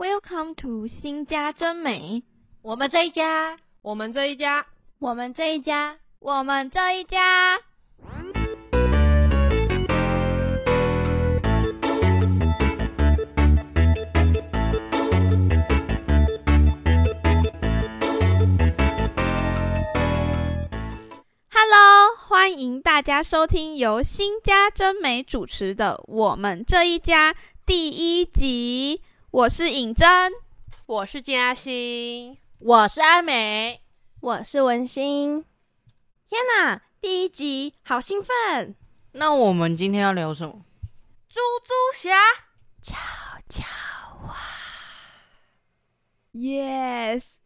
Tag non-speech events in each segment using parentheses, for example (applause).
Welcome to 新家真美，我们这一家，我们这一家，我们这一家，我们这一家。Hello，欢迎大家收听由新家真美主持的《我们这一家》第一集。我是尹真，我是嘉欣，我是阿美，我是文心。天哪，第一集好兴奋！那我们今天要聊什么？猪猪侠，悄悄话。Yes。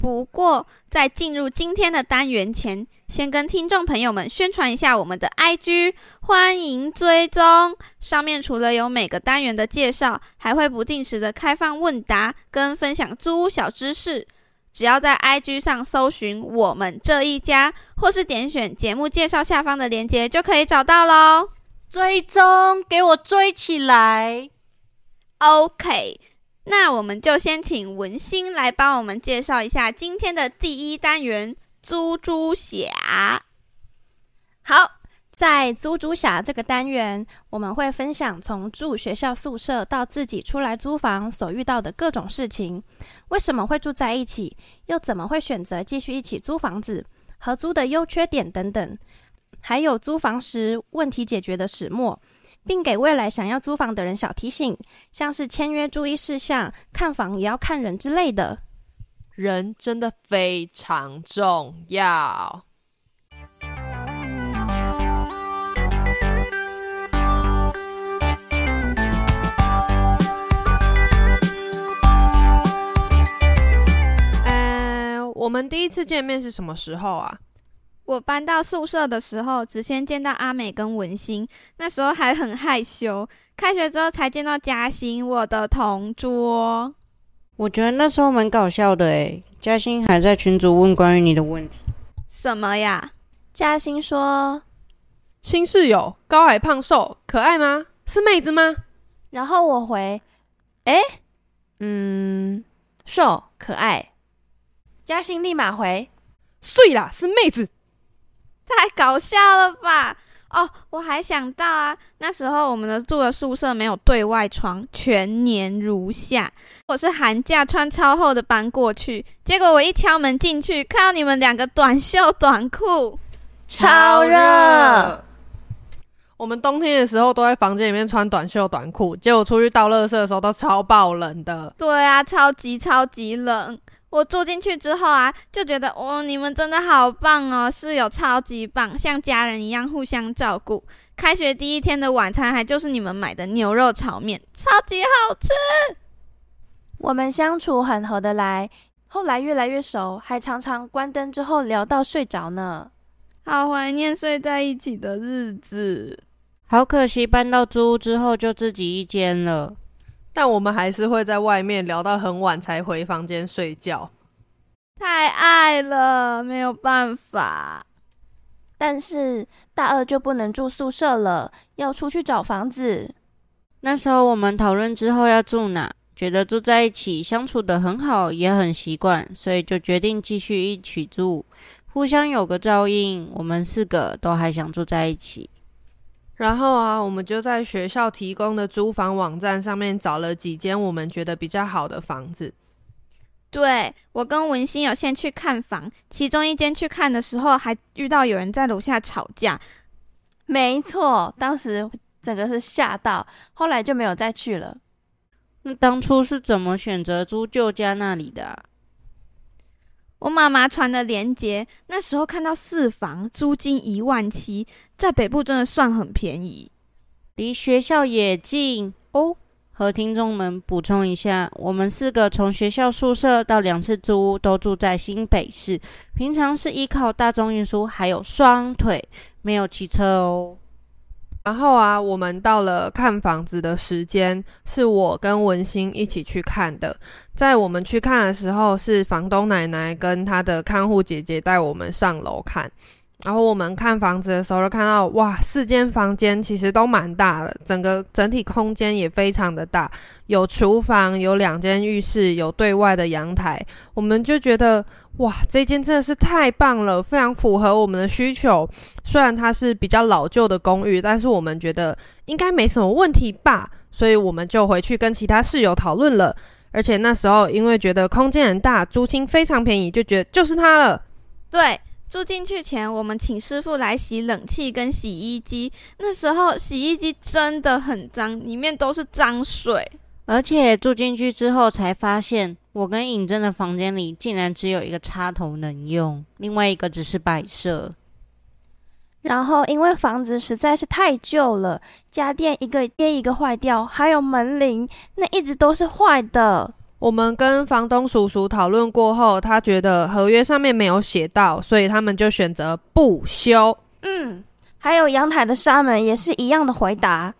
不过，在进入今天的单元前，先跟听众朋友们宣传一下我们的 IG，欢迎追踪。上面除了有每个单元的介绍，还会不定时的开放问答跟分享租屋小知识。只要在 IG 上搜寻我们这一家，或是点选节目介绍下方的链接，就可以找到喽。追踪，给我追起来！OK。那我们就先请文心来帮我们介绍一下今天的第一单元“租猪侠”。好，在“租猪侠”这个单元，我们会分享从住学校宿舍到自己出来租房所遇到的各种事情，为什么会住在一起，又怎么会选择继续一起租房子，合租的优缺点等等，还有租房时问题解决的始末。并给未来想要租房的人小提醒，像是签约注意事项、看房也要看人之类的。人真的非常重要。嗯，我们第一次见面是什么时候啊？我搬到宿舍的时候，只先见到阿美跟文心，那时候还很害羞。开学之后才见到嘉欣，我的同桌。我觉得那时候蛮搞笑的诶，嘉欣还在群主问关于你的问题。什么呀？嘉欣说：“新室友高矮胖瘦，可爱吗？是妹子吗？”然后我回：“哎，嗯，瘦可爱。”嘉欣立马回：“碎啦，是妹子。”太搞笑了吧！哦，我还想到啊，那时候我们的住的宿舍没有对外窗，全年如夏。我是寒假穿超厚的搬过去，结果我一敲门进去，看到你们两个短袖短裤，超热。我们冬天的时候都在房间里面穿短袖短裤，结果出去倒垃圾的时候都超爆冷的。对啊，超级超级冷。我住进去之后啊，就觉得哦，你们真的好棒哦，室友超级棒，像家人一样互相照顾。开学第一天的晚餐还就是你们买的牛肉炒面，超级好吃。我们相处很合得来，后来越来越熟，还常常关灯之后聊到睡着呢。好怀念睡在一起的日子，好可惜搬到租屋之后就自己一间了。但我们还是会在外面聊到很晚才回房间睡觉，太爱了，没有办法。但是大二就不能住宿舍了，要出去找房子。那时候我们讨论之后要住哪，觉得住在一起相处的很好，也很习惯，所以就决定继续一起住，互相有个照应。我们四个都还想住在一起。然后啊，我们就在学校提供的租房网站上面找了几间我们觉得比较好的房子。对我跟文心有先去看房，其中一间去看的时候还遇到有人在楼下吵架。没错，当时整个是吓到，后来就没有再去了。那当初是怎么选择租旧家那里的？我妈妈传的链接，那时候看到四房租金一万七，在北部真的算很便宜，离学校也近哦。和听众们补充一下，我们四个从学校宿舍到两次租屋都住在新北市，平常是依靠大众运输，还有双腿，没有骑车哦。然后啊，我们到了看房子的时间，是我跟文心一起去看的。在我们去看的时候，是房东奶奶跟她的看护姐姐带我们上楼看。然后我们看房子的时候，就看到哇，四间房间其实都蛮大的，整个整体空间也非常的大，有厨房，有两间浴室，有对外的阳台。我们就觉得哇，这间真的是太棒了，非常符合我们的需求。虽然它是比较老旧的公寓，但是我们觉得应该没什么问题吧，所以我们就回去跟其他室友讨论了。而且那时候因为觉得空间很大，租金非常便宜，就觉得就是它了。对。住进去前，我们请师傅来洗冷气跟洗衣机。那时候洗衣机真的很脏，里面都是脏水。而且住进去之后才发现，我跟尹真的房间里竟然只有一个插头能用，另外一个只是摆设。然后因为房子实在是太旧了，家电一个接一个坏掉，还有门铃那一直都是坏的。我们跟房东叔叔讨论过后，他觉得合约上面没有写到，所以他们就选择不修。嗯，还有阳台的纱门也是一样的回答。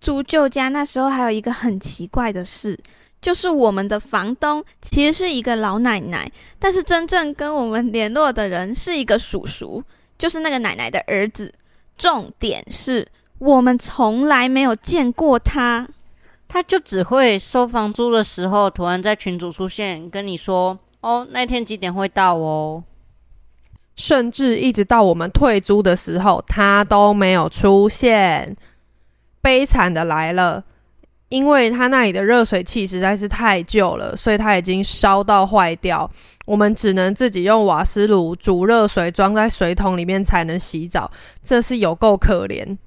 租旧家那时候还有一个很奇怪的事，就是我们的房东其实是一个老奶奶，但是真正跟我们联络的人是一个叔叔，就是那个奶奶的儿子。重点是我们从来没有见过他。他就只会收房租的时候，突然在群主出现，跟你说：“哦，那天几点会到哦？”甚至一直到我们退租的时候，他都没有出现。悲惨的来了，因为他那里的热水器实在是太旧了，所以他已经烧到坏掉。我们只能自己用瓦斯炉煮热水，装在水桶里面才能洗澡，这是有够可怜。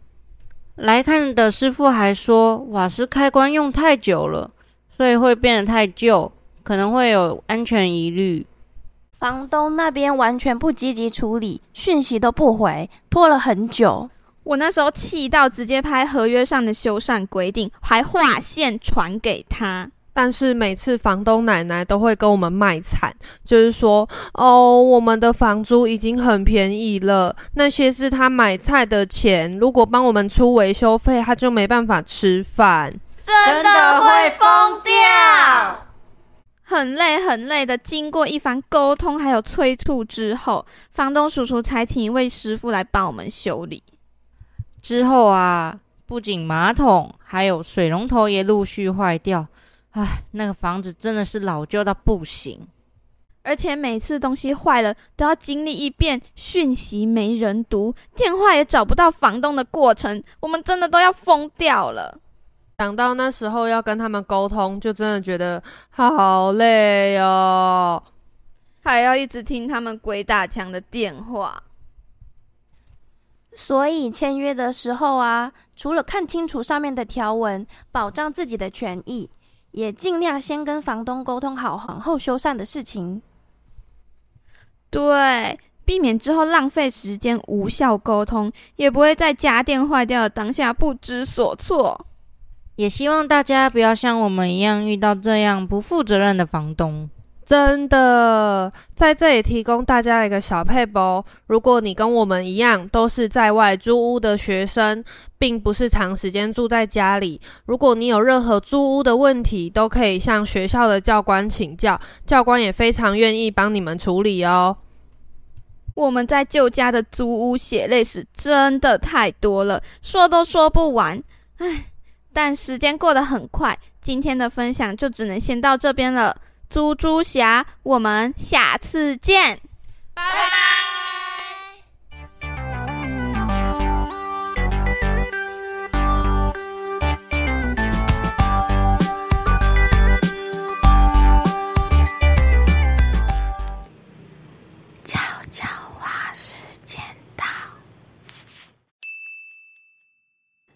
来看的师傅还说，瓦斯开关用太久了，所以会变得太旧，可能会有安全疑虑。房东那边完全不积极处理，讯息都不回，拖了很久。我那时候气到直接拍合约上的修缮规定，还划线传给他。但是每次房东奶奶都会跟我们卖惨，就是说，哦，我们的房租已经很便宜了，那些是他买菜的钱，如果帮我们出维修费，他就没办法吃饭，真的会疯掉。很累很累的，经过一番沟通还有催促之后，房东叔叔才请一位师傅来帮我们修理。之后啊，不仅马桶，还有水龙头也陆续坏掉。唉，那个房子真的是老旧到不行，而且每次东西坏了都要经历一遍讯息没人读，电话也找不到房东的过程，我们真的都要疯掉了。想到那时候要跟他们沟通，就真的觉得好累哦，还要一直听他们鬼打墙的电话。所以签约的时候啊，除了看清楚上面的条文，保障自己的权益。也尽量先跟房东沟通好，然后修缮的事情。对，避免之后浪费时间、无效沟通，也不会在家电坏掉的当下不知所措。也希望大家不要像我们一样遇到这样不负责任的房东。真的，在这里提供大家一个小配包。如果你跟我们一样都是在外租屋的学生，并不是长时间住在家里，如果你有任何租屋的问题，都可以向学校的教官请教，教官也非常愿意帮你们处理哦。我们在旧家的租屋血泪史真的太多了，说都说不完。唉，但时间过得很快，今天的分享就只能先到这边了。猪猪侠，我们下次见，拜拜。悄悄话时间到，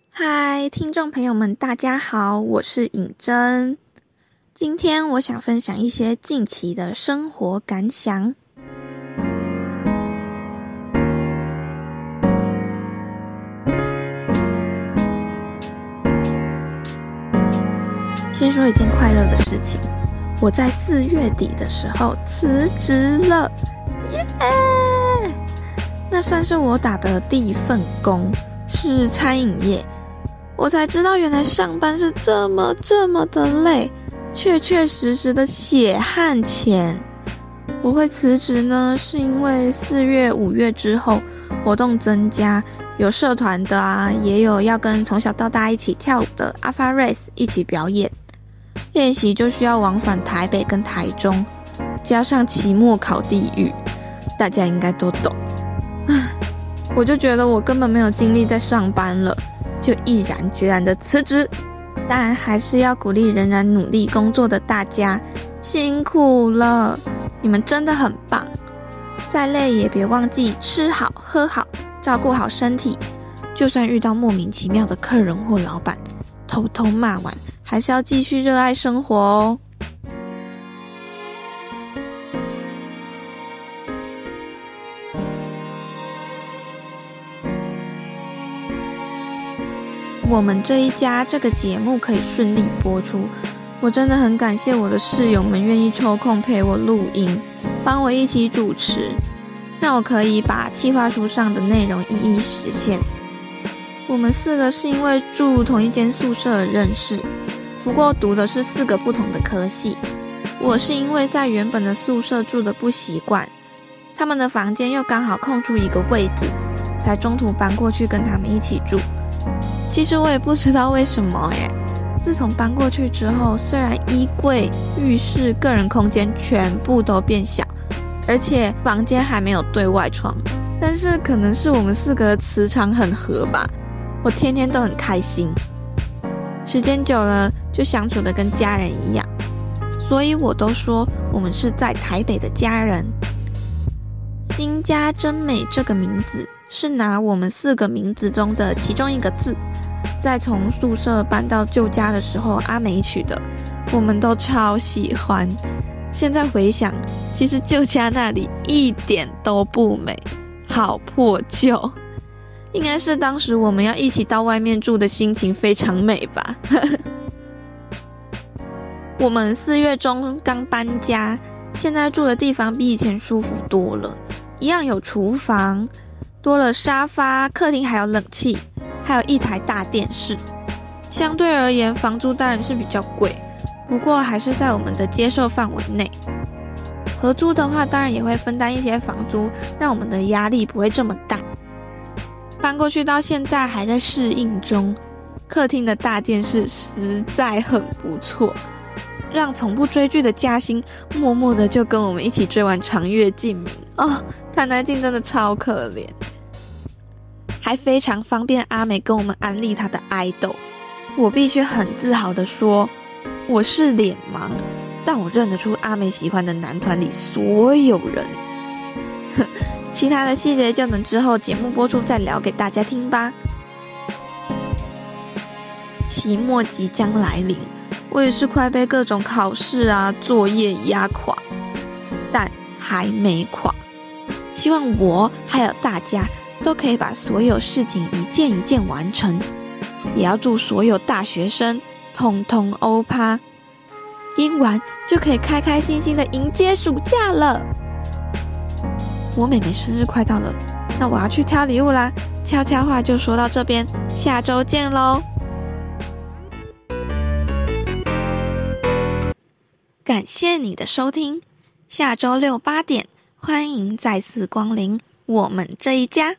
嗨，听众朋友们，大家好，我是尹真。今天我想分享一些近期的生活感想。先说一件快乐的事情，我在四月底的时候辞职了，耶！那算是我打的第一份工，是餐饮业。我才知道，原来上班是这么这么的累。确确实实的血汗钱，我会辞职呢，是因为四月、五月之后活动增加，有社团的啊，也有要跟从小到大一起跳舞的 Alpha Race 一起表演练习，就需要往返台北跟台中，加上期末考地狱，大家应该都懂。唉，我就觉得我根本没有精力在上班了，就毅然决然的辞职。但还是要鼓励仍然努力工作的大家，辛苦了。你们真的很棒，再累也别忘记吃好喝好，照顾好身体。就算遇到莫名其妙的客人或老板，偷偷骂完，还是要继续热爱生活哦。我们这一家这个节目可以顺利播出。我真的很感谢我的室友们愿意抽空陪我录音，帮我一起主持，让我可以把计划书上的内容一一实现。我们四个是因为住同一间宿舍而认识，不过读的是四个不同的科系。我是因为在原本的宿舍住的不习惯，他们的房间又刚好空出一个位子，才中途搬过去跟他们一起住。其实我也不知道为什么耶。自从搬过去之后，虽然衣柜、浴室、个人空间全部都变小，而且房间还没有对外窗，但是可能是我们四个磁场很合吧，我天天都很开心。时间久了，就相处的跟家人一样，所以我都说我们是在台北的家人。新家真美这个名字是拿我们四个名字中的其中一个字。在从宿舍搬到旧家的时候，阿美取的，我们都超喜欢。现在回想，其实旧家那里一点都不美，好破旧。应该是当时我们要一起到外面住的心情非常美吧。(laughs) 我们四月中刚搬家，现在住的地方比以前舒服多了，一样有厨房，多了沙发，客厅还有冷气。还有一台大电视，相对而言，房租当然是比较贵，不过还是在我们的接受范围内。合租的话，当然也会分担一些房租，让我们的压力不会这么大。搬过去到现在还在适应中，客厅的大电视实在很不错，让从不追剧的嘉欣默默的就跟我们一起追完《长月烬明》哦，谭南静真的超可怜。还非常方便阿美跟我们安利她的爱豆，我必须很自豪的说，我是脸盲，但我认得出阿美喜欢的男团里所有人。哼 (laughs) 其他的细节就等之后节目播出再聊给大家听吧。期末即将来临，我也是快被各种考试啊作业压垮，但还没垮。希望我还有大家。都可以把所有事情一件一件完成，也要祝所有大学生通通欧趴，英完就可以开开心心的迎接暑假了。我妹妹生日快到了，那我要去挑礼物啦。悄悄话就说到这边，下周见喽！感谢你的收听，下周六八点，欢迎再次光临我们这一家。